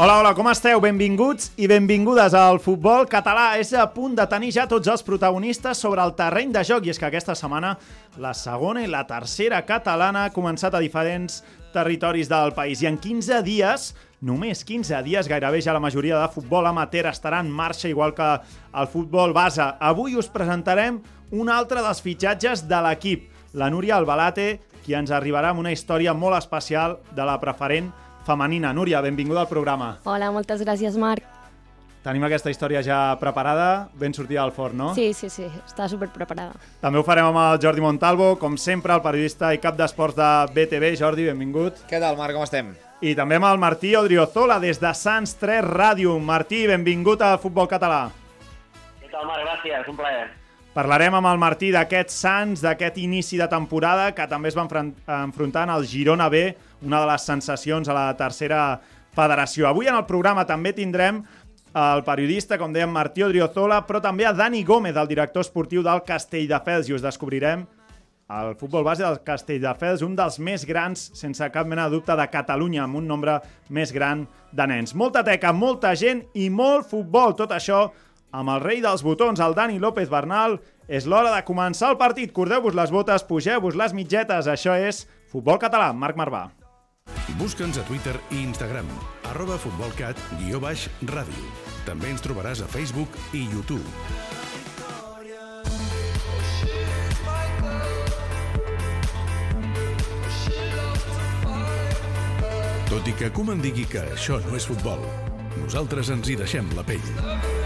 Hola, hola, com esteu? Benvinguts i benvingudes al futbol català. És a punt de tenir ja tots els protagonistes sobre el terreny de joc i és que aquesta setmana la segona i la tercera catalana ha començat a diferents territoris del país i en 15 dies, només 15 dies, gairebé ja la majoria de futbol amateur estarà en marxa igual que el futbol base. Avui us presentarem un altre dels fitxatges de l'equip, la Núria Albalate, qui ens arribarà amb una història molt especial de la preferent femenina. Núria, benvinguda al programa. Hola, moltes gràcies, Marc. Tenim aquesta història ja preparada, ben sortida al forn, no? Sí, sí, sí, està super preparada. També ho farem amb el Jordi Montalvo, com sempre, el periodista i cap d'esports de BTV. Jordi, benvingut. Què tal, Marc, com estem? I també amb el Martí Odriozola, des de Sants 3 Ràdio. Martí, benvingut al futbol català. Què tal, Marc? Gràcies, un plaer. Parlarem amb el Martí d'aquest Sants, d'aquest inici de temporada, que també es va enfrontar al Girona B, una de les sensacions a la tercera federació. Avui en el programa també tindrem el periodista, com dèiem, Martí Odriozola, però també a Dani Gómez, el director esportiu del Castelldefels, i us descobrirem el futbol base del Castelldefels, un dels més grans, sense cap mena de dubte, de Catalunya, amb un nombre més gran de nens. Molta teca, molta gent i molt futbol. Tot això amb el rei dels botons, el Dani López Bernal. És l'hora de començar el partit. Cordeu-vos les botes, pugeu-vos les mitgetes. Això és Futbol Català. Marc Marvà. Busca'ns a Twitter i Instagram, arroba futbolcat, guió baix, ràdio. També ens trobaràs a Facebook i YouTube. Tot i que Koeman digui que això no és futbol, nosaltres ens hi deixem la pell.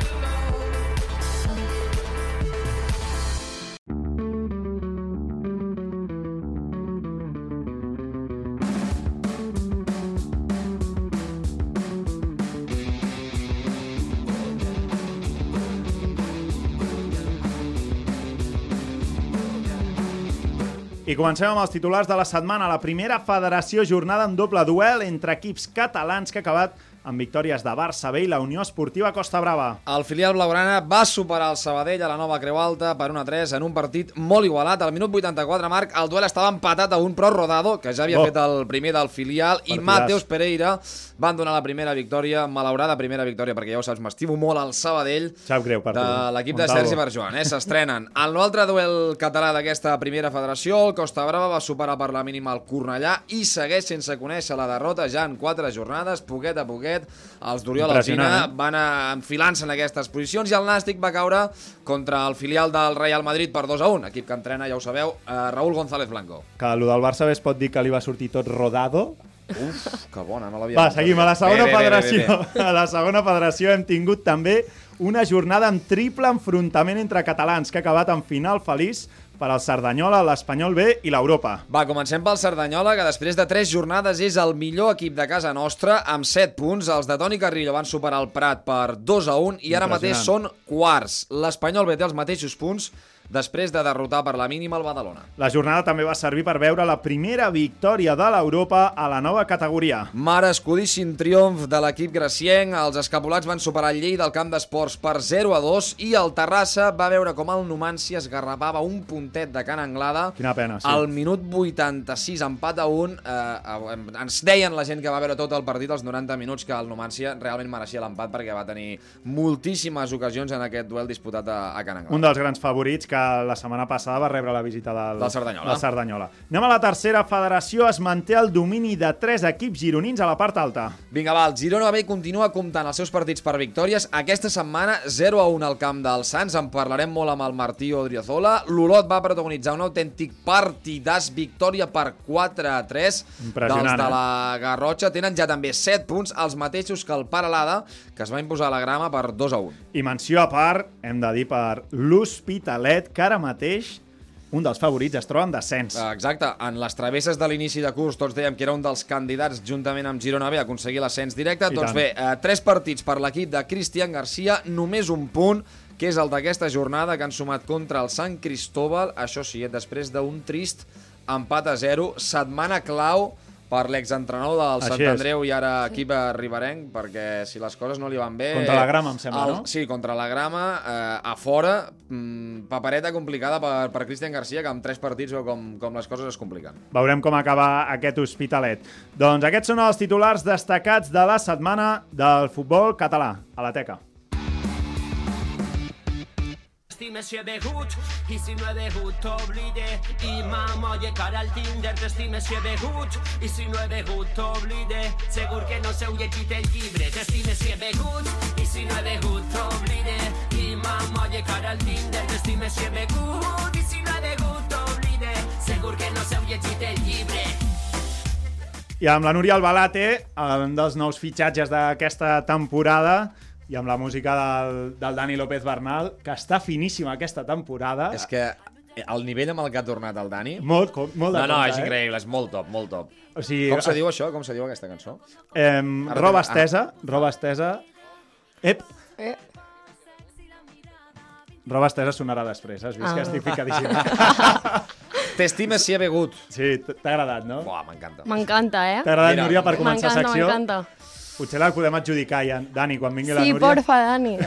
I comencem amb els titulars de la setmana. La primera federació jornada en doble duel entre equips catalans que ha acabat amb victòries de Barça B i la Unió Esportiva Costa Brava. El filial blaugrana va superar el Sabadell a la nova Creu Alta per 1-3 en un partit molt igualat. Al minut 84, Marc, el duel estava empatat a un, però Rodado, que ja havia Oh. fet el primer del filial, i Partidàs. Mateus Pereira van donar la primera victòria, malaurada primera victòria, perquè ja ho saps, m'estimo molt el Sabadell Sap greu per de l'equip de. Sergi Barjoan, eh? s'estrenen. En l'altre duel català d'aquesta primera federació, el Costa Brava va superar per la mínima el Cornellà i segueix sense conèixer la derrota ja en quatre jornades, poquet a poquet. Els d'Oriol Alsina eh? van enfilant-se en aquestes posicions i el Nàstic va caure contra el filial del Real Madrid per 2 a 1, equip que entrena, ja ho sabeu, eh, Raúl González Blanco. Que el del Barça bé es pot dir que li va sortir tot rodado. Uf, que bona, no l'havia Va, seguim. A la segona Bé, bé, federació. bé. A la segona federació hem tingut també una jornada amb triple enfrontament entre catalans que ha acabat en final feliç per al Cerdanyola, l'Espanyol B i l'Europa. Va, comencem pel Cerdanyola, que després de 3 jornades és el millor equip de casa nostra, amb 7 punts. Els de Toni Carrillo van superar el Prat per 2 a 1 i ara mateix són quarts. L'Espanyol B té els mateixos punts després de derrotar per la mínima el Badalona. La jornada també va servir per veure la primera victòria de l'Europa a la nova categoria. Merescudíssim triomf de l'equip gracienc. Els escapulats van superar el Lleida al camp d'esports per 0 a 2 i el Terrassa va veure com el Numancia es garrapava un puntet de Can Anglada. Quina pena, sí. Al minut 86, empat a 1. Eh, ens deien la gent que va veure tot el partit, els 90 minuts, que el Numancia realment mereixia l'empat perquè va tenir moltíssimes ocasions en aquest duel disputat a, a Can Anglada. Un dels grans favorits que la setmana passada va rebre la visita del, Del Cerdanyola. del Cerdanyola. Anem a la tercera federació. Es manté el domini de tres equips gironins a la part alta. Vinga, va, el Girona B continua comptant els seus partits per victòries. Aquesta setmana 0 a 1 al camp del Sants. En parlarem molt amb el Martí Odriozola. L'Olot va protagonitzar un autèntic partidàs, victòria per 4 a 3 Impressionant, dels de eh? la Garrotxa. Tenen ja també 7 punts, els mateixos que el Paralada, que es va imposar a la grama per 2 a 1. I menció a part, hem de dir per l'Hospitalet, que ara mateix un dels favorits, es troba en descens. Exacte, en les travesses de l'inici de curs tots dèiem que era un dels candidats juntament amb Girona B a aconseguir l'ascens directe. I doncs tant. bé, eh, tres partits per l'equip de Cristian Garcia, només un punt, que és el d'aquesta jornada que han sumat contra el Sant Cristóbal, això sí, eh, després d'un trist empat a zero, setmana clau per l'exentrenador del Així Sant és. Andreu i ara equip riberenc, perquè si les coses no li van bé... Contra la grama, em sembla, el, no? Sí, contra la grama, eh, a fora, mm, papereta complicada per, per Cristian Garcia, que amb tres partits veu com, com les coses es compliquen. Veurem com acaba aquest hospitalet. Doncs aquests són els titulars destacats de la setmana del futbol català. A la teca. Si he begut i si no he begut t'oblide i m'amolle cara al Tinder t'estime si he begut i si no he begut t'oblide segur que no s'heu llegit el llibre t'estime si he begut i si no he begut t'oblide i m'amolle cara al Tinder t'estime si he begut i si no he begut t'oblide segur que no s'heu llegit el llibre. I amb la Núria Albalate, un dels nous fitxatges d'aquesta temporada, i amb la música del, del Dani López Bernal, que està finíssima aquesta temporada. És que el nivell amb el que ha tornat el Dani... Molt, com- molt de No, no, compte, és eh? increïble, és molt top, molt top. O sigui, Com se diu això? Com se diu aquesta cançó? Eh, roba tens- estesa, roba estesa... Ep, Eh, roba estesa sonarà després, has vist Ah. que estic ficadíssim. T'estimes si he begut. Sí, t'ha agradat, no? Buah, m'encanta. M'encanta, eh? T'ha agradat, Núria, per començar M'encanta, secció? m'encanta. Potser la podem adjudicar ja. Dani, quan vingui la Sí, Núria... porfa, Dani.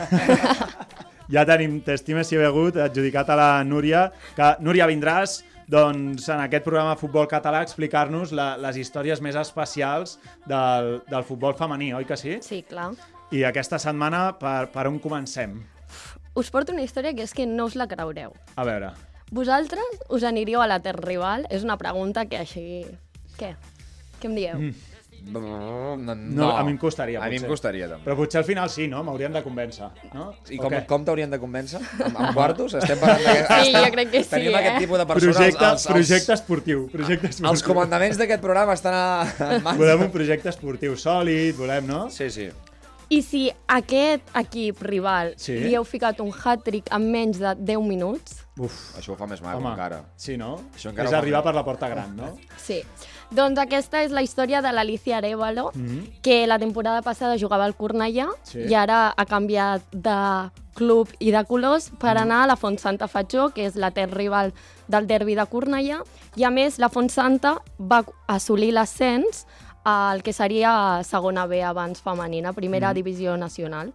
Ja tenim T'estimes si he begut, adjudicat a la Núria. Que, Núria, vindràs doncs, en aquest programa de Futbol Català explicar-nos la, les històries més especials del, del futbol femení, oi que sí? Sí, clar. I aquesta setmana, per, per on comencem? Us porto una història que és que no us la creureu. A veure, Vosaltres us aniríeu a la Terra Rival? És una pregunta que així... Què? Què em dieu? Mm. No, no, no, a mi em costaria, A mi em potser. costaria, també. però potser al final sí, no? M'haurien de convèncer, no? I com, què? com t'haurien de convèncer? Amb, amb quartos? Estem parlant de... Sí, jo crec que sí, Tenim eh? aquest tipus de persones... Projecte, els, els, projecte esportiu. Projecte esportiu. Els comandaments d'aquest programa estan a, mans... Volem un projecte esportiu sòlid, volem, no? Sí, sí. I si aquest equip rival Sí. li heu ficat un hat-trick en menys de 10 minuts, Uf, Això ho fa més maco, home, encara. sí, no? Això encara És arribar per la porta gran, no? sí. Doncs aquesta és la història de l'Alicia Arevalo, Mhm. que la temporada passada jugava al Cornellà Sí. i ara ha canviat de club i de colors per Mhm. anar a la Font Santa Fatjó, que és la terra rival del derbi de Cornellà, i a més la Font Santa va assolir l'ascens al que seria segona B abans femenina, primera divisió nacional.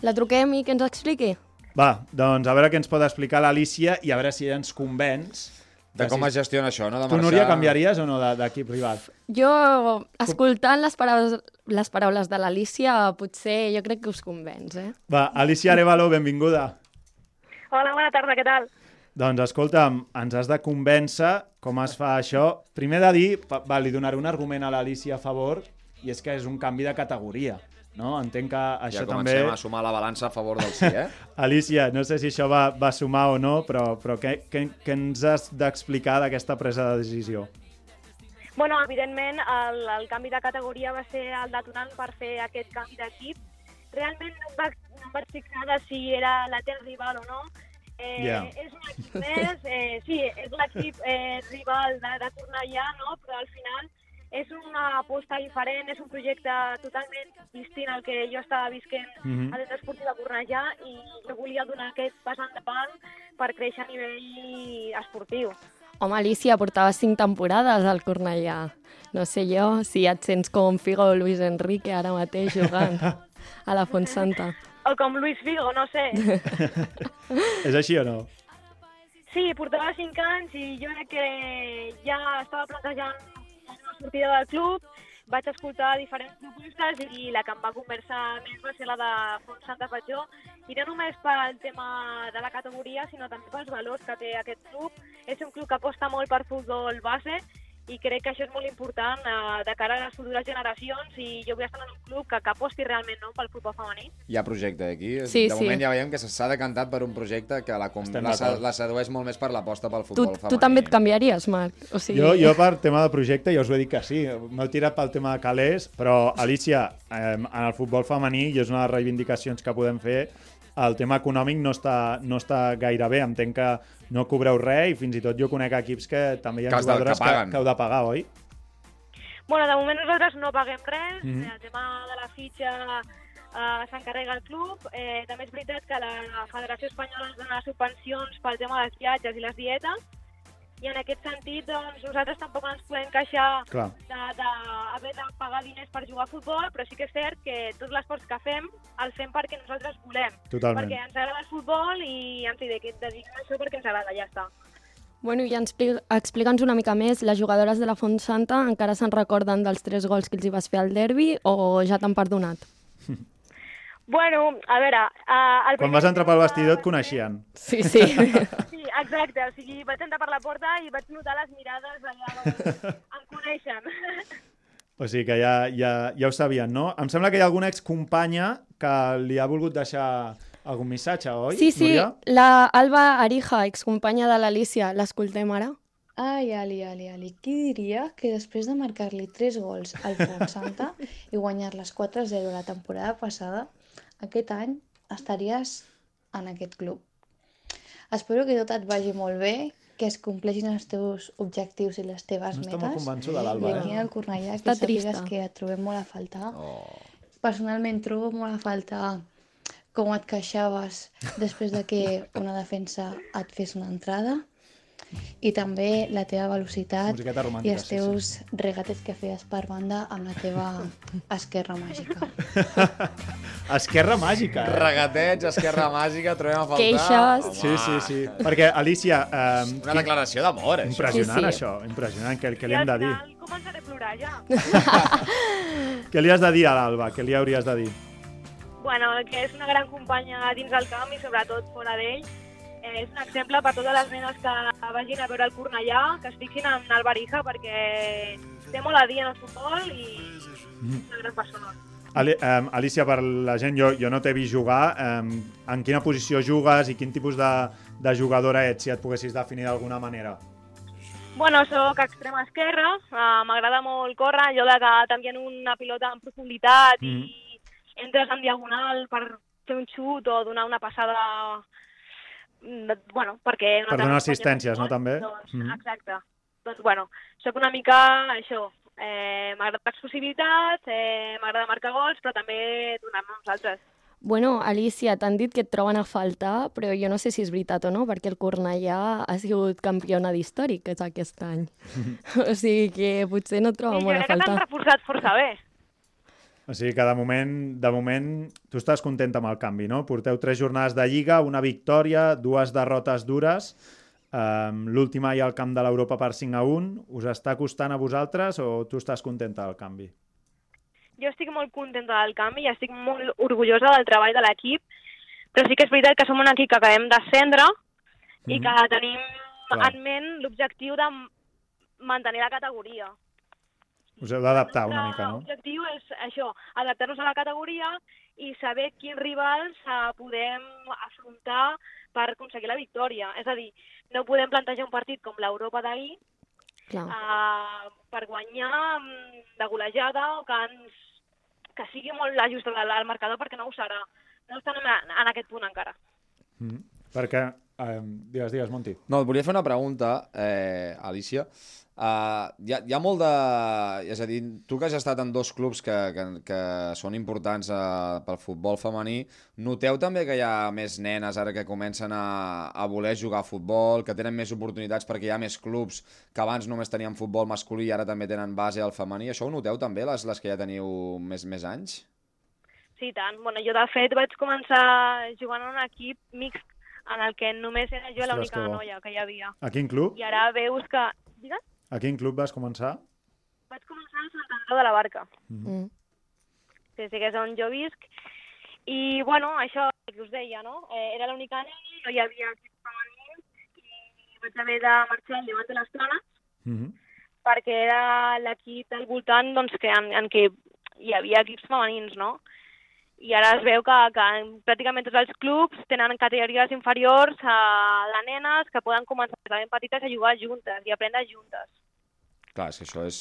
La truquem i que ens expliqui? Va, doncs a veure què ens pot explicar l'Alicia i a veure si ens convenç. De com es gestiona això, no? De Tu, Núria, canviaries o no de- d'equip privat? Jo, escoltant les paraules, les paraules de l'Alicia, potser jo crec que us convenç, eh? Va, Alicia Arevalo, benvinguda. Hola, bona tarda, què tal? Doncs escolta'm, ens has de convèncer com es fa això. Primer de dir, va, li donaré un argument a l'Alicia a favor, i és que és un canvi de categoria. No? Entenc que això Ja també... comencem a sumar la balança a favor del sí, eh? Alicia, no sé si això va, va sumar o no, però, però què, què, què ens has d'explicar d'aquesta presa de decisió? Bueno, evidentment, el, el canvi de categoria va ser el detonant per fer aquest canvi d'equip. Realment no em, vaig, no em vaig fixar de si era la terra rival o no. Eh, Ja. És un equip més, eh, sí, és l'equip eh, rival de, de Cornellà, no? però al final és una aposta diferent, és un projecte totalment distint al que jo estava visquent Mhm. a l'Centre Esportiu de Cornellà i jo volia donar aquest pas endavant per créixer a nivell esportiu. Home, Alicia, portava cinc temporades al Cornellà. No sé jo si et sents com Figo o Luis Enrique ara mateix jugant a la Font Santa. O com Luis Figo, no sé. És així o no? Sí, portava 5 anys i jo crec que ja estava plantejant sortida del club, vaig escoltar diferents propostes i la que em va conversar més va ser la de Font Santa Fatjó, i no només pel tema de la categoria, sinó també pels valors que té aquest club. És un club que aposta molt per futbol base i crec que això és molt important eh, de cara a les futures generacions i jo vull estar en un club que, que aposti realment no, pel futbol femení. Hi ha projecte aquí. Sí, de sí. moment ja veiem que s'ha decantat per un projecte que la, com, la, la sedueix molt més per l'aposta pel Tu, futbol femení. tu també et canviaries, Marc? O sigui... Jo, jo per tema de projecte ja us ho he dit que sí. M'heu tirat pel tema de calés, però Alicia, eh, en el futbol femení, i és una de les reivindicacions que podem fer, el tema econòmic no està, no està gaire bé. Entenc que no cobreu res i fins i tot jo conec equips que també hi ha Que jugadores que que, que heu de pagar, oi? Bueno, de moment nosaltres no paguem res, Mhm. el tema de la fitxa eh, s'encarrega el club. Eh, també és veritat que la Federació Espanyola ens dona subvencions pel tema dels viatges i les dietes, i en aquest sentit doncs, nosaltres tampoc ens podem queixar d'haver de, pagar diners per jugar a futbol, però sí que és cert que tots l'esforç que fem el fem perquè nosaltres volem. Totalment. Perquè ens agrada el futbol i ens hi dediquem això perquè ens agrada, ja està. Bueno, i ens expli- explica'ns una mica més, les jugadores de la Font Santa encara se'n recorden dels tres gols que els hi vas fer al derbi o ja t'han perdonat? Bueno, a veure... Uh, el Quan vas entrar pel vestidor et coneixien. Sí, sí. Sí, exacte. O sigui, vaig entrar per la porta i vaig notar les mirades allà, doncs, em coneixen. O sigui que ja, ja, ja ho sabien, no? Em sembla que hi ha alguna excompanya que li ha volgut deixar algun missatge, oi, Sí, sí, Núria? la Alba Arija, excompanya de l'Alicia, l'escoltem ara. Ai, Ali, Ali, Ali, qui diria que després de marcar-li 3 gols al Fontsanta i guanyar-les 4-0 la temporada passada, aquest any estaries en aquest club. Espero que tot et vagi molt bé, que es compleixin els teus objectius i les teves No està metes. molt convençuda, l'Alba, I eh? aquí al Cornellà, Està que sàpigues trista. que et trobem molt a faltar. Oh. Personalment trobo molt a faltar com et queixaves després de que una defensa et fes una entrada i també la teva velocitat i els sí, sí. teus regates que feies per banda amb la teva esquerra màgica. Esquerra màgica, eh? Regatets, esquerra màgica, trobem a faltar... Queixes. Sí, sí, sí. Perquè, Alicia... Eh, Una declaració d'amor, això. Impressionant, Sí, sí. això. Impressionant. Què I li hem de dir? començaré a plorar ja. Què li has de dir a l'Alba? Què li hauries de dir? bueno, que és una gran companya dins del camp i sobretot fora d'ell. Eh, és un exemple per totes les nenes que vagin a veure el Cornellà, que es fixin en el Barija perquè té molt a dir en el futbol i és una gran persona. Ali, um, Alicia, per la gent, jo, jo no t'he vist jugar. Um, en quina posició jugues i quin tipus de, de jugadora ets, si et poguessis definir d'alguna manera? Bueno, sóc extrema esquerra, uh, m'agrada molt córrer, allò de que t'envien una pilota en profunditat Mhm. i entres en diagonal per fer un xut o donar una passada mm, bueno, perquè... Per donar assistències, no, també? Doncs, Mhm. Exacte. Doncs, bueno, sóc una mica això, eh, m'agrada l'explosivitat, eh, m'agrada marcar gols, però també donar-ne uns altres. Bueno, Alicia, t'han dit que et troben a faltar, però jo no sé si és veritat o no, perquè el Cornellà ha sigut campiona d'històrics aquest any. o sigui que potser no et troba I jo molt a crec que t'han faltar. reforçat força bé. O sigui que de moment, de moment tu estàs content amb el canvi, no? Porteu tres jornades de Lliga, una victòria, dues derrotes dures, um, l'última ja al camp de l'Europa per 5 a 1. Us està costant a vosaltres o tu estàs contenta del canvi? jo estic molt contenta del canvi i estic molt orgullosa del treball de l'equip, però sí que és veritat que som un equip que acabem d'ascendre i Mhm. que tenim Clar. en ment l'objectiu de mantenir la categoria. Us heu d'adaptar una El mica, no? L'objectiu és això, adaptar-nos a la categoria i saber quins rivals eh, podem afrontar per aconseguir la victòria. És a dir, no podem plantejar un partit com l'Europa d'ahir uh, per guanyar mm, de golejada o que, ens, que sigui molt ajustat al, al marcador perquè no ho serà. No estem en, en aquest punt encara. Mm. Perquè, eh, digues, digues, Monti. No, et volia fer una pregunta, eh, Alicia. Uh, hi, ha, hi ha molt de... És a dir, tu que has estat en dos clubs que, que, que són importants uh, pel futbol femení, noteu també que hi ha més nenes ara que comencen a, a voler jugar a futbol, que tenen més oportunitats perquè hi ha més clubs que abans només tenien futbol masculí i ara també tenen base al femení. Això ho noteu també, les, les que ja teniu més, més anys? Sí, tant. Bueno, jo, de fet, vaig començar jugant en un equip mixt en el que només era jo l'única noia que hi havia. A quin club? I ara veus que... Digues? A quin club vas començar? Vaig començar a Sant Andreu de la Barca. Mm. Sí, sí que és on jo visc. I, bueno, això que us deia, no? Eh, era l'única nena, no hi havia equip femení i vaig haver de marxar al Llevant de les Planes Mm -hmm. perquè era l'equip al voltant doncs, que en, en què hi havia equips femenins, no? I ara es veu que, que pràcticament tots els clubs tenen categories inferiors a les nenes que poden començar de ben petites a jugar juntes i aprendre juntes. Clar, és que això és...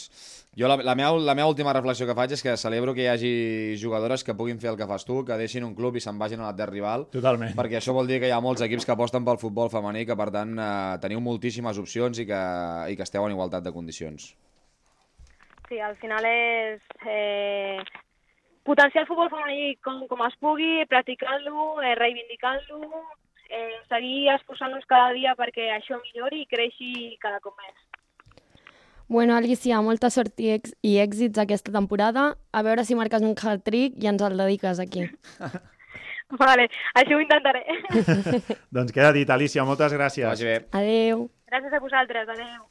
Jo la, la, meva, la meva última reflexió que faig és que celebro que hi hagi jugadores que puguin fer el que fas tu, que deixin un club i se'n vagin a la terra rival. Totalment. Perquè això vol dir que hi ha molts equips que aposten pel futbol femení, que per tant eh, teniu moltíssimes opcions i que, i que esteu en igualtat de condicions. Sí, al final és eh, potenciar el futbol femení com, com es pugui, practicant-lo, eh, reivindicant-lo, eh, seguir esforçant-nos cada dia perquè això millori i creixi cada cop més. Bueno, Alicia, molta sort i, ex i èxits aquesta temporada. A veure si marques un hat-trick i ens el dediques aquí. Vale, això ho intentaré. doncs queda dit, Alicia, moltes gràcies. Adeu. Gràcies a vosaltres, adeu.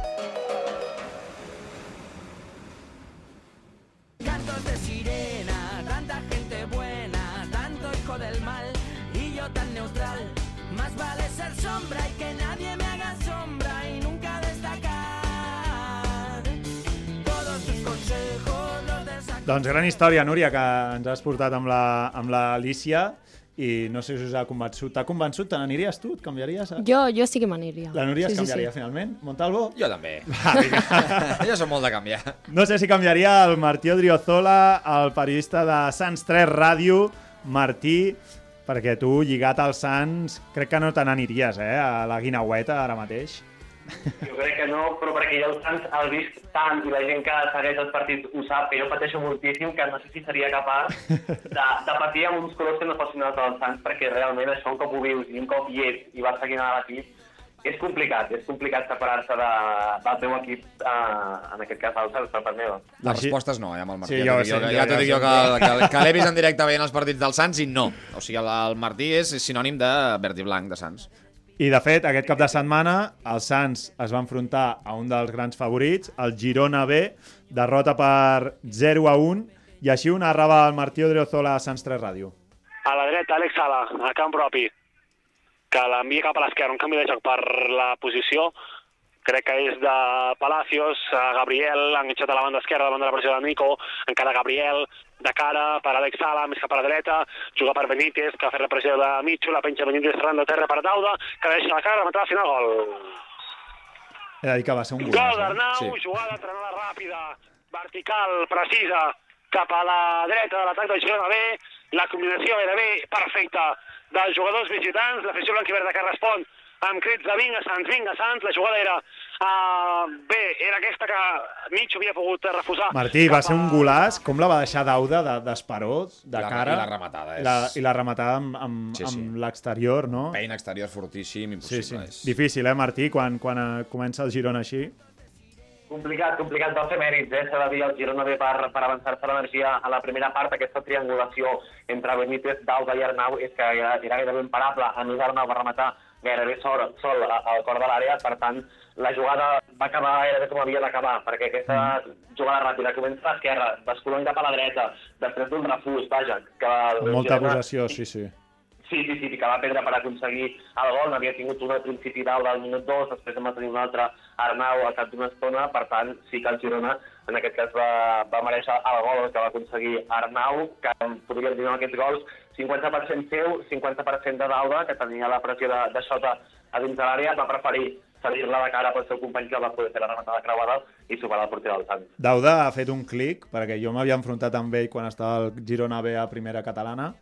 Doncs gran història, Núria, que ens has portat amb la, amb i no sé si us ha convençut. T'ha convençut? Te n'aniries tu? Et canviaries? A... Jo, jo sí que m'aniria. La Núria sí, es canviaria sí, sí. finalment? Montalvo? Jo també. Va, jo som molt de canviar. No sé si canviaria el Martí Odriozola, el periodista de Sants 3 Ràdio. Martí, perquè tu, lligat als Sants, crec que no te n'aniries, eh, a la guinaueta ara mateix. Jo crec que no, però perquè jo el Sants el visc tant i la gent que segueix els partits ho sap, que jo pateixo moltíssim, que no sé si seria capaç de, de patir amb uns colors que no fossin els del Sants, perquè realment això un cop ho vius i un cop hi ets i vas seguint a l'equip, és complicat, és complicat separar-se de, del teu equip, eh, en aquest cas el Sants, per part meva. Les respostes no, eh, amb el Martí. Sí, ja t'ho dic jo, ja jo dic jo que, que, que l'he vist en directe veient els partits del Sants i no. O sigui, el, el Martí és sinònim de verd i blanc de Sants. I, de fet, aquest cap de setmana el Sants es va enfrontar a un dels grans favorits, el Girona B, derrota per 0 a 1, i així ho narrava el Martí Odriozola a Sants 3 Ràdio. A la dreta, Àlex Sala, a camp propi, que l'envia cap a l'esquerra, un canvi de joc per la posició, crec que és de Palacios, a Gabriel, enganxat a la banda esquerra davant de la pressió de Nico, encara Gabriel, de cara per Alex Sala, més cap a la dreta, juga per Benítez, que ha fet la pressió de Mitjo, la penja Benítez arran de terra per Dauda, que deixa la cara, rematada final, gol. He de dir que va ser un Gol golaç. d'Arnau, eh? sí. jugada entrenada ràpida, vertical, precisa, cap a la dreta de l'atac del Girona B. La combinació era bé, perfecta, dels jugadors visitants. L'afició blanquiverda que respon amb crits de vinga, Sants, vinga, Sants. La jugada era uh, bé, era aquesta que Mitjo havia pogut refusar. Martí, va cap ser un a- golaç. Com la va deixar Dauda de- d'esperó, de, I la- cara? i la rematada és- la, i la rematada amb, amb, Sí, sí, sí. amb l'exterior, no? Peina exterior fortíssim, Sí, impossible. sí. Difícil, eh, Martí, quan, quan eh, comença el Girona així? Complicat, complicat, va fer mèrits, eh? s'ha de dir, el Girona ve per, per avançar-se l'energia a la primera part, aquesta triangulació entre Benítez, Dauda i Arnau és que era, era gairebé imparable, a més Arnau va rematar gairebé sol, sol al cor de l'àrea, per tant, la jugada va acabar gairebé com havia d'acabar, perquè aquesta jugada ràpida comença a l'esquerra, basculant cap a la dreta, després d'un refús, vaja, que... molta possessió, sí, sí. Sí, sí, sí, que va perdre per aconseguir el gol. N'havia tingut un al principi dalt del minut 2, després en va tenir un altre Arnau al cap d'una estona. Per tant, sí que el Girona, en aquest cas, va, va mereixer el gol que va aconseguir Arnau, que podríem dir amb aquests gols 50% seu, 50% de Dauda, que tenia la pressió de, de Xota a dins de l'àrea, va preferir cedir-la de cara pel seu company que va poder fer la rematada creuada i superar el porter del Sant. Dauda ha fet un clic, perquè jo m'havia enfrontat amb ell quan estava el Girona B a primera catalana,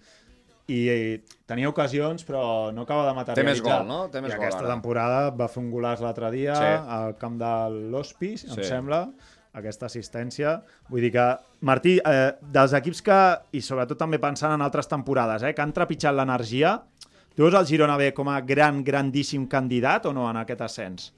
i tenia ocasions, però no acaba de materialitzar. Té més gol, no? Té més I gol aquesta ara. temporada va fer un golaç l'altre dia Sí. al camp de l'Hospis, em Sí. sembla, aquesta assistència. Vull dir que, Martí, eh, dels equips que, i sobretot també pensant en altres temporades, eh, que han trepitjat l'energia, tu veus el Girona B com a gran, grandíssim candidat o no en aquest ascens?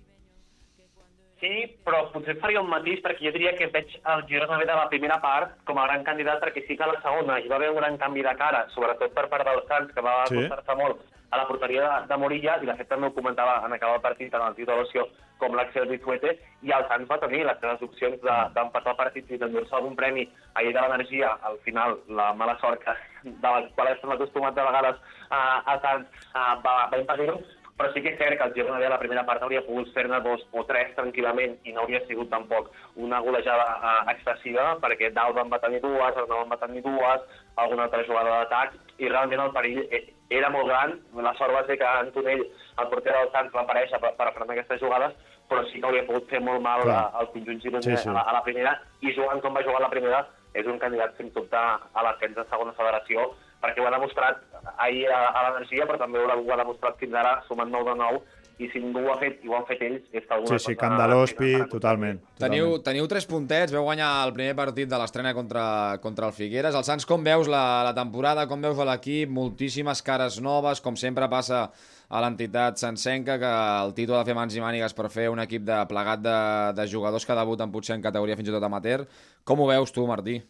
Sí, però potser faria un matís perquè jo diria que veig el Girona B de la primera part com a gran candidat perquè sí que a la segona hi va haver un gran canvi de cara, sobretot per part del Sants, que va Sí. costar-se molt a la porteria de, de Morilla, i de fet també ho comentava en acabar el partit tant el tio de l'Ocio com l'Axel Bizuete, i el Sants va tenir les seves opcions de- d'empatar el partit i d'endur-se algun premi ahir de l'energia, al final la mala sort que, de la qual estem acostumats de vegades a, a Sants a, va, va impedir-ho, però sí que és cert que el Girona B a la primera part hauria pogut fer-ne dos o tres tranquil·lament i no hauria sigut tampoc una golejada eh, excessiva, perquè dalt van va tenir dues, el van va tenir dues, alguna altra jugada d'atac, i realment el perill e- era molt gran. La sort va ser que Antonell, el porter del Sants, va aparèixer per, per frenar aquestes jugades, però sí que hauria pogut fer molt mal Clar. al conjunt gironí Sí, sí. a, la, a la primera, i jugant com va jugar a la primera, és un candidat, sens dubte, a l'ascens de segona federació, perquè ho ha demostrat ahir a, a l'energia, però també ho ha demostrat fins ara, sumant 9 de 9, i si ningú ho ha fet i ho han fet ells, és que alguna Sí, sí, cosa... Candelospi, totalment. Teniu, totalment. teniu tres puntets, veu guanyar el primer partit de l'estrena contra, contra el Figueres. El Sants, com veus la, la temporada, com veus l'equip? Moltíssimes cares noves, com sempre passa a l'entitat sancenca, que el Tito ha de fer mans i mànigues per fer un equip de plegat de, de jugadors que debuten potser en categoria fins i tot amateur. Com ho veus tu, Martí?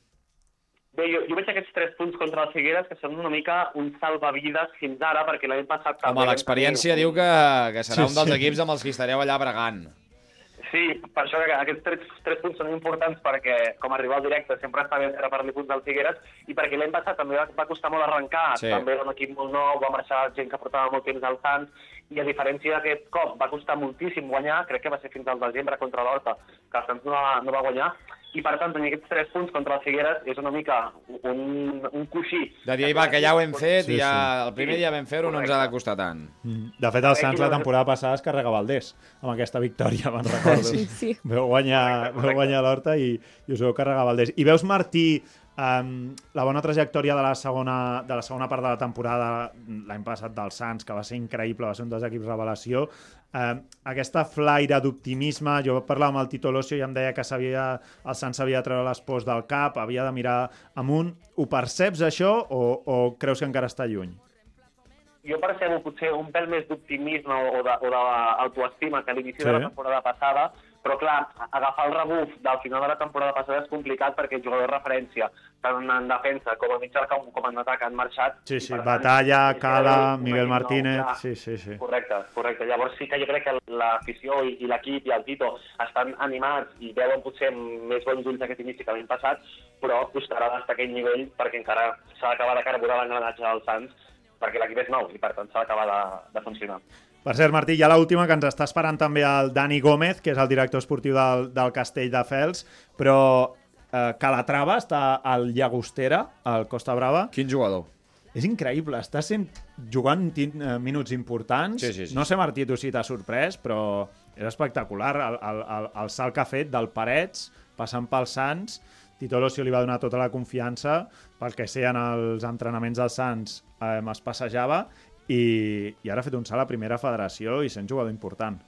Bé, jo, jo veig aquests tres punts contra el Figueres que són una mica un salvavides fins ara, perquè l'any passat... també Home, l'experiència diu que, que serà Sí, un dels sí. equips amb els que estareu allà bregant. Sí, per això que aquests tres, tres punts són importants perquè com a rival directe sempre està bé repartir punts del Figueres i perquè l'any passat també va, va costar molt arrencar, Sí. també era un equip molt nou, va marxar gent que portava molt temps al Sants i a diferència d'aquest cop va costar moltíssim guanyar, crec que va ser fins al desembre contra l'Horta, que el Sants no va, no va guanyar i per tant tenir aquests tres punts contra el Figueres és una mica un, un coixí. De dir, "Ei, va, que ja ho hem fet Sí, i ja sí. el primer dia vam fer-ho, no ens ha de costar tant. Mm. De fet, el Sants la temporada passada es carrega Valdés amb aquesta victòria, me'n recordo. Sí, sí. Veu guanyar, veu guanyar l'Horta i, i us veu carregar Valdés. I veus, Martí, um, la bona trajectòria de la segona, de la segona part de la temporada l'any passat del Sants, que va ser increïble, va ser un dels equips revelació. Um, aquesta flaire d'optimisme, jo parlava amb el Tito Losio i em deia que sabia, el Sants havia de treure les pors del cap, havia de mirar amunt. Ho perceps, això, o, o creus que encara està lluny? jo percebo potser un pèl més d'optimisme o de- o d'autoestima que a l'inici de Sí. la temporada passada, però clar, agafar el rebuf del final de la temporada passada és complicat perquè els jugadors de referència, tant en defensa com a mitjà com, com en atac, han marxat. Sí, sí, tant, Batalla, Cala, Miguel Martínez... clar. Sí, sí, sí. Correcte, correcte. Llavors sí que jo crec que l'afició i, i l'equip i el Tito estan animats i veuen potser més bons ulls aquest inici que l'any passat, però costarà d'estar aquell nivell perquè encara s'ha d'acabar de carburar l'engranatge del Sants perquè l'equip és nou i per tant s'ha d'acabar de, de funcionar. Per cert, Martí, hi ha l'última que ens està esperant també el Dani Gómez, que és el director esportiu del, del Castell de Fels, però eh, Calatrava està al Llagostera, al Costa Brava. Quin jugador? És increïble, està sent jugant eh, minuts importants. Sí, sí, sí. No sé, Martí, tu si t'ha sorprès, però és espectacular el, el, el, el salt que ha fet del Parets, passant pels Sants. Tito Losio li va donar tota la confiança, pel que sé, en els entrenaments dels Sants eh, es passejava i, i ara ha fet un salt a primera federació i sent jugador important.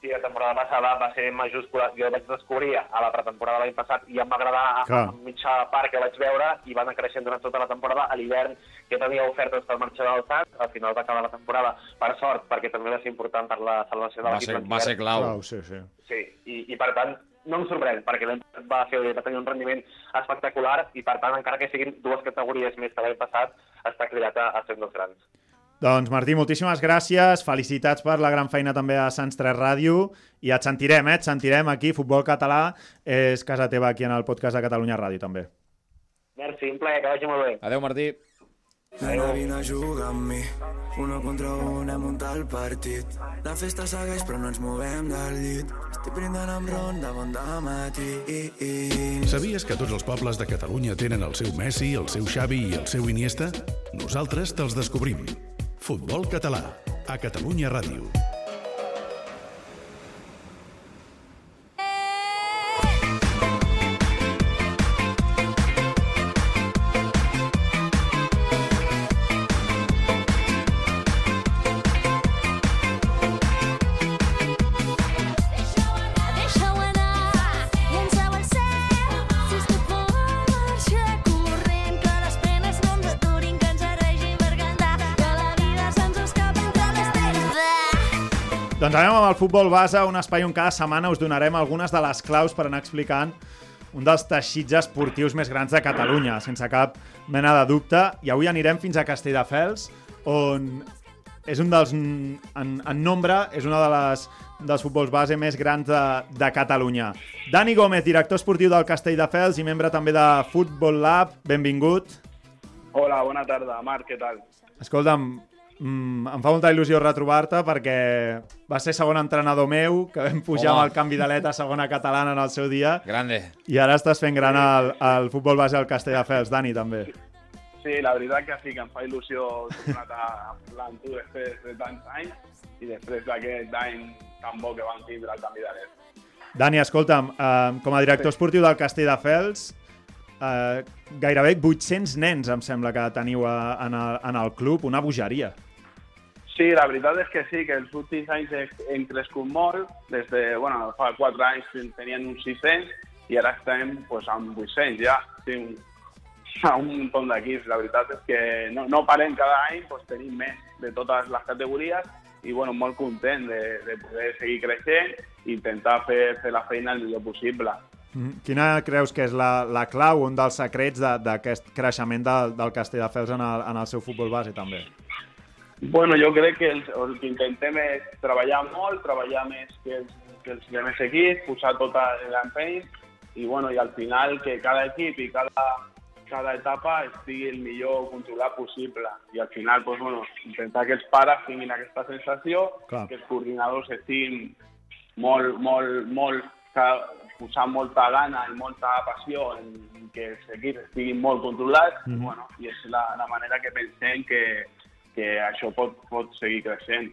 Sí, la temporada passada va ser majúscula. Jo vaig descobrir a la pretemporada de l'any passat i em va agradar a, Clar. a mitja part que vaig veure i va anar creixent durant tota la temporada. A l'hivern jo tenia ofertes per marxar del Sant, al final va acabar la temporada, per sort, perquè també va ser important per la salvació de Va l'equip. va ser clau. Clau, sí, sí. Sí, i, i per tant no em sorprèn, perquè l'any passat va, fer, va tenir un rendiment espectacular i per tant, encara que siguin dues categories més que l'any passat, està cridat a, a ser un dels grans. Doncs Martí, moltíssimes gràcies, felicitats per la gran feina també a Sants 3 Ràdio i et sentirem, eh? Et sentirem aquí, Futbol Català és casa teva aquí en el podcast de Catalunya Ràdio també. Merci, un plaer, que vagi molt bé. Adéu, Martí. Nena, vine a jugar amb mi. Uno contra un hem muntat el partit. La festa segueix però no ens movem del llit. Estic brindant amb ron de bon dematí. Sabies que tots els pobles de Catalunya tenen el seu Messi, el seu Xavi i el seu Iniesta? Nosaltres te'ls descobrim. Futbol català, a Catalunya Ràdio. Doncs anem amb el futbol base, un espai on cada setmana us donarem algunes de les claus per anar explicant un dels teixits esportius més grans de Catalunya, sense cap mena de dubte. I avui anirem fins a Castelldefels, on és un dels, en, en nombre, és una de les dels futbols base més grans de, de Catalunya. Dani Gómez, director esportiu del Castelldefels i membre també de Football Lab, benvingut. Hola, bona tarda, Marc, què tal? Escolta'm, Mm, em fa molta il·lusió retrobar-te perquè va ser segon entrenador meu, que vam pujar Home. amb el canvi d'aleta a segona catalana en el seu dia. Grande. I ara estàs fent gran el, el futbol base al Castelldefels, Dani, també. Sí, la veritat que sí, que em fa il·lusió tornar a parlar amb tu després de tants anys i després d'aquest any tan bo que vam tindre al canvi d'aleta. Dani, escolta'm, eh, com a director Sí. esportiu del Castelldefels, eh, gairebé 800 nens, em sembla que teniu a, en, el, en el club, una bogeria. Sí, la veritat és que sí, que els últims anys he- hem crescut molt. Des de, bueno, fa 4 anys tenien uns 600 i ara estem pues, amb 800 ja. Sí, un, un munt d'equips. La veritat és que no, no parem cada any, pues, tenim més de totes les categories i bueno, molt content de, de poder seguir creixent i intentar fer, fer la feina el millor possible. Mm. Quina creus que és la, la clau, un dels secrets de- d'aquest creixement del, del Castelldefels en el, en el seu futbol base, també? Bueno, jo crec que el, el que intentem és treballar molt, treballar més que els, que els demés equips, posar tot l'empeny i, bueno, i al final que cada equip i cada, cada etapa estigui el millor controlat possible. I al final, pues, bueno, intentar que els pares tinguin aquesta sensació, Clar. que els coordinadors estiguin molt, molt, molt, posant molta gana i molta passió en, que els equips estiguin molt controlats, Mhm. bueno, i és la, la manera que pensem que, que això pot, pot seguir creixent.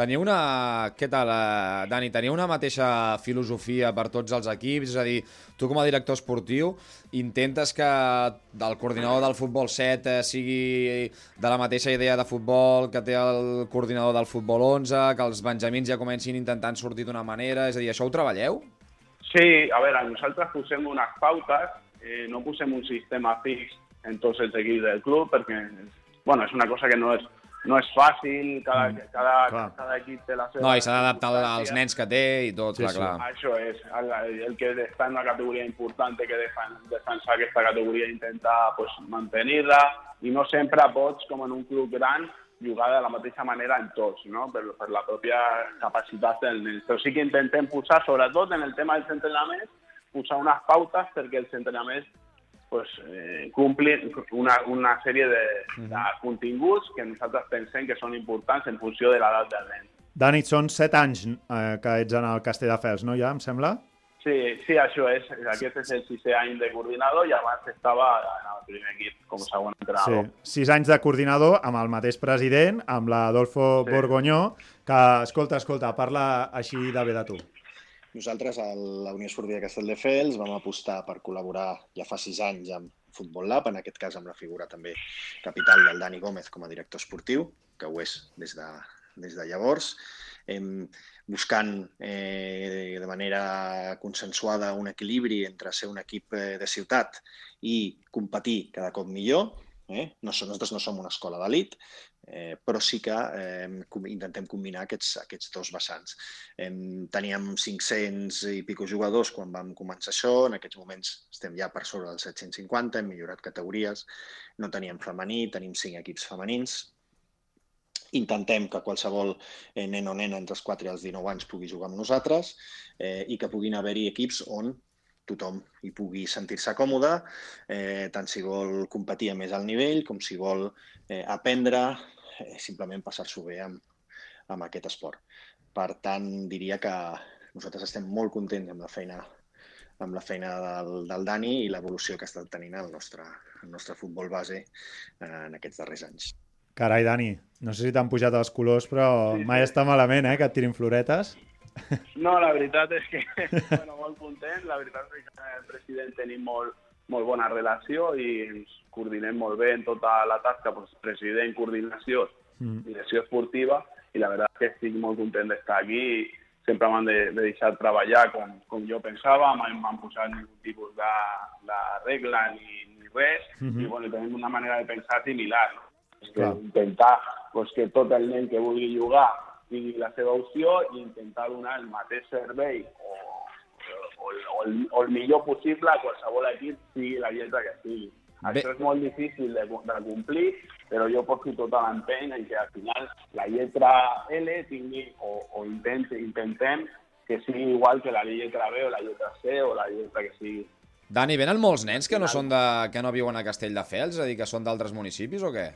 Teniu una... Què tal, eh, Dani? Teniu una mateixa filosofia per tots els equips? És a dir, tu com a director esportiu intentes que el coordinador del futbol 7 eh, sigui de la mateixa idea de futbol que té el coordinador del futbol 11, que els benjamins ja comencin intentant sortir d'una manera? És a dir, això ho treballeu? Sí, a veure, nosaltres posem unes pautes, eh, no posem un sistema fix en tots els equips del club, perquè bueno, és una cosa que no és, no és fàcil, cada, cada, clar. cada equip té la seva... No, i s'ha d'adaptar als nens que té i tot, Sí, clar, sí. clar. Això és, el, el que està en una categoria important que defen, defensar aquesta categoria i intentar pues, mantenir-la i no sempre pots, com en un club gran, jugar de la mateixa manera en tots, no? per, per la pròpia capacitat del nen. Però sí que intentem posar, sobretot en el tema dels entrenaments, posar unes pautes perquè els entrenaments pues, eh, complin una, una sèrie de, de continguts que nosaltres pensem que són importants en funció de l'edat del nen. Dani, són 7 anys eh, que ets en el Castelldefels, no, ja, em sembla? Sí, sí, això és. Aquest és el sisè any de coordinador i abans estava en el primer equip com a segon Sí, entrenador. 6 anys de coordinador amb el mateix president, amb l'Adolfo Sí. Borgonyó, que, escolta, escolta, parla així de bé de tu. Nosaltres, a la Unió Esportiva Castelldefels, vam apostar per col·laborar ja fa sis anys amb Futbol Lab, en aquest cas amb la figura també capital del Dani Gómez com a director esportiu, que ho és des de, des de llavors, em, buscant eh, de manera consensuada un equilibri entre ser un equip eh, de ciutat i competir cada cop millor. Eh? No, nosaltres no som una escola d'elit, eh, però sí que eh, intentem combinar aquests, aquests dos vessants. Em, teníem 500 i pico jugadors quan vam començar això, en aquests moments estem ja per sobre dels 750, hem millorat categories, no teníem femení, tenim 5 equips femenins, intentem que qualsevol eh, nen o nena entre els 4 i els 19 anys pugui jugar amb nosaltres eh, i que puguin haver-hi equips on tothom hi pugui sentir-se còmode, eh, tant si vol competir a més alt nivell com si vol eh, aprendre, eh, simplement passar-s'ho bé amb, amb aquest esport. Per tant, diria que nosaltres estem molt contents amb la feina amb la feina del, del Dani i l'evolució que ha estat tenint el nostre, el nostre futbol base eh, en aquests darrers anys. Carai, Dani, no sé si t'han pujat els colors, però mai està malament, eh, que et tirin floretes. No, la veritat és que, bueno, molt content. La veritat és que el president tenim molt, molt bona relació i ens coordinem molt bé en tota la tasca, doncs, president, coordinació, Mm. direcció esportiva, i la veritat és que estic molt content d'estar aquí i sempre m'han de, de deixar treballar com, com jo pensava, mai m'han posat ningú tipus de, de regla ni, ni res, Mhm. i bueno, tenim una manera de pensar similar, no? Clar. intentar pues, que tot el nen que vulgui jugar tingui la seva opció i intentar donar el mateix servei o, o, o, el, o el millor possible a qualsevol equip, sigui la lletra que sigui. Bé. Això és molt difícil de, de complir, però jo poso tota l'empeny en que al final la lletra L tingui o, o intente, intentem que sigui igual que la lletra B o la lletra C o la lletra que sigui. Dani, venen molts nens que no són de, que no viuen a Castelldefels, és a dir, que són d'altres municipis o què?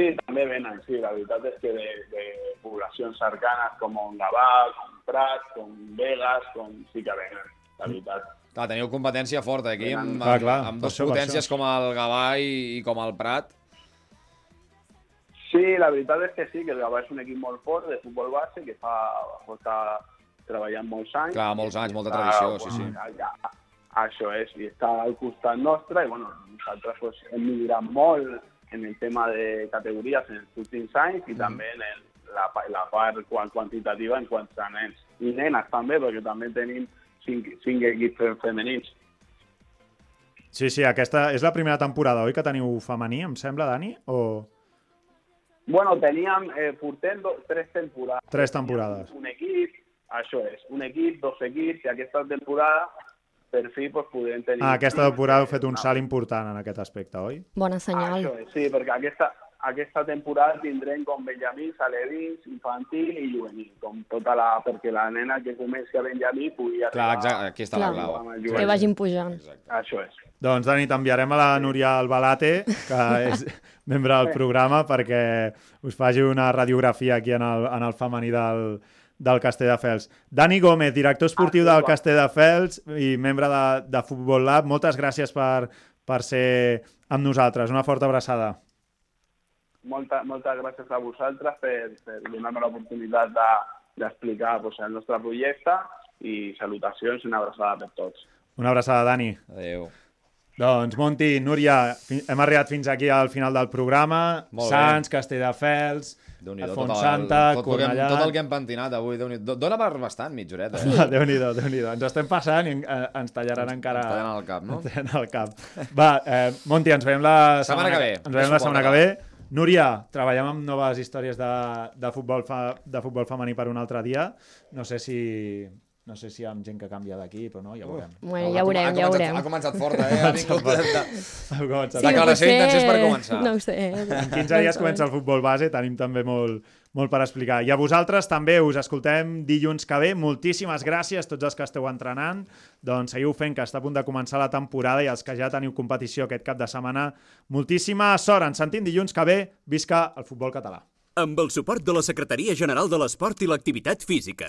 Sí, també venen, sí. La veritat és que de, de poblacions cercanes com Gavà, com Prat, com Vegas, com sí que venen, la veritat. Clar, teniu competència forta aquí, amb, Clar, amb, clar, amb per dos això, per potències com el Gavà i, i com el Prat. Sí, la veritat és que sí, que el Gavà és un equip molt fort de futbol base que fa, porta treballant molts anys. Clar, molts anys, molta Està, tradició, sí, sí. Ja, ja, això és, i està al costat nostre, i bueno, nosaltres pues, hem millorat molt en el tema de categories en últims anys Mm. i també en el, la, la part quan- quantitativa en quant a nens. I nenes també, perquè també tenim cinc, cinc equips fe- femenins. Sí, sí, aquesta és la primera temporada, oi, que teniu femení, em sembla, Dani? O Bueno, teníem, eh, portem do, tres temporades. tres temporades? un equip, això és, un equip, dos equips, i aquesta temporada, per fi, pues, podem tenir... Ah, aquesta temporada heu fet un salt important en aquest aspecte, oi? Bona senyal. Això és, sí, perquè aquesta, aquesta temporada tindrem com Benjamí, Salevins, infantil i juvenil, com tota la... perquè la nena que comenci a Benjamí pugui arribar... Clar, exacte, aquí està la Clar. clau. amb el Que vagin pujant. Això és. Doncs, Dani, t'enviarem a la Núria Albalate, que és membre del programa, perquè us faci una radiografia aquí en el, en el femení del, del Castelldefels. Dani Gómez, director esportiu del Castelldefels i membre de, de Futbol Lab, moltes gràcies per, per ser amb nosaltres. Una forta abraçada. Molta, moltes gràcies a vosaltres per, per donar-me l'oportunitat de- d'explicar de, pues, el nostre projecte i salutacions i una abraçada per tots. Una abraçada, Dani. Adéu. Doncs, Monti, Núria, hem arribat fins aquí al final del programa. Molt bé. Sants, Castelldefels, Déu-n'hi-do, tot Santa, tot, hem- Cornellà... tot el que hem pentinat avui. Déu-n'hi-do. Dóna per bastant, mitja horeta. Eh? Déu-n'hi-do, déu nhi déu Ens estem passant i eh, ens tallaran encara... ens tallaran el cap, no? Ens tallaran el cap. Va, eh, Monti, ens veiem la Setmana que ve. Ens veiem la setmana que ve. Núria, treballem amb noves històries de, de, futbol fa, de futbol femení per un altre dia. No sé si... No sé si hi ha gent que canvia d'equip o no, ja ho veurem. Bueno, ja veurem, ha ja començat, veurem. Ha començat forta, eh? Ha vingut de, de... Ha començat. Declaració potser- d'intencions per començar. No ho sé. En 15 dies comença el futbol base, tenim també molt, molt per explicar. I a vosaltres també us escoltem dilluns que ve. Moltíssimes gràcies tots els que esteu entrenant. Doncs seguiu fent que està a punt de començar la temporada i els que ja teniu competició aquest cap de setmana. Moltíssima sort. Ens sentim dilluns que ve. Visca el futbol català. Amb el suport de la Secretaria General de l'Esport i l'Activitat Física.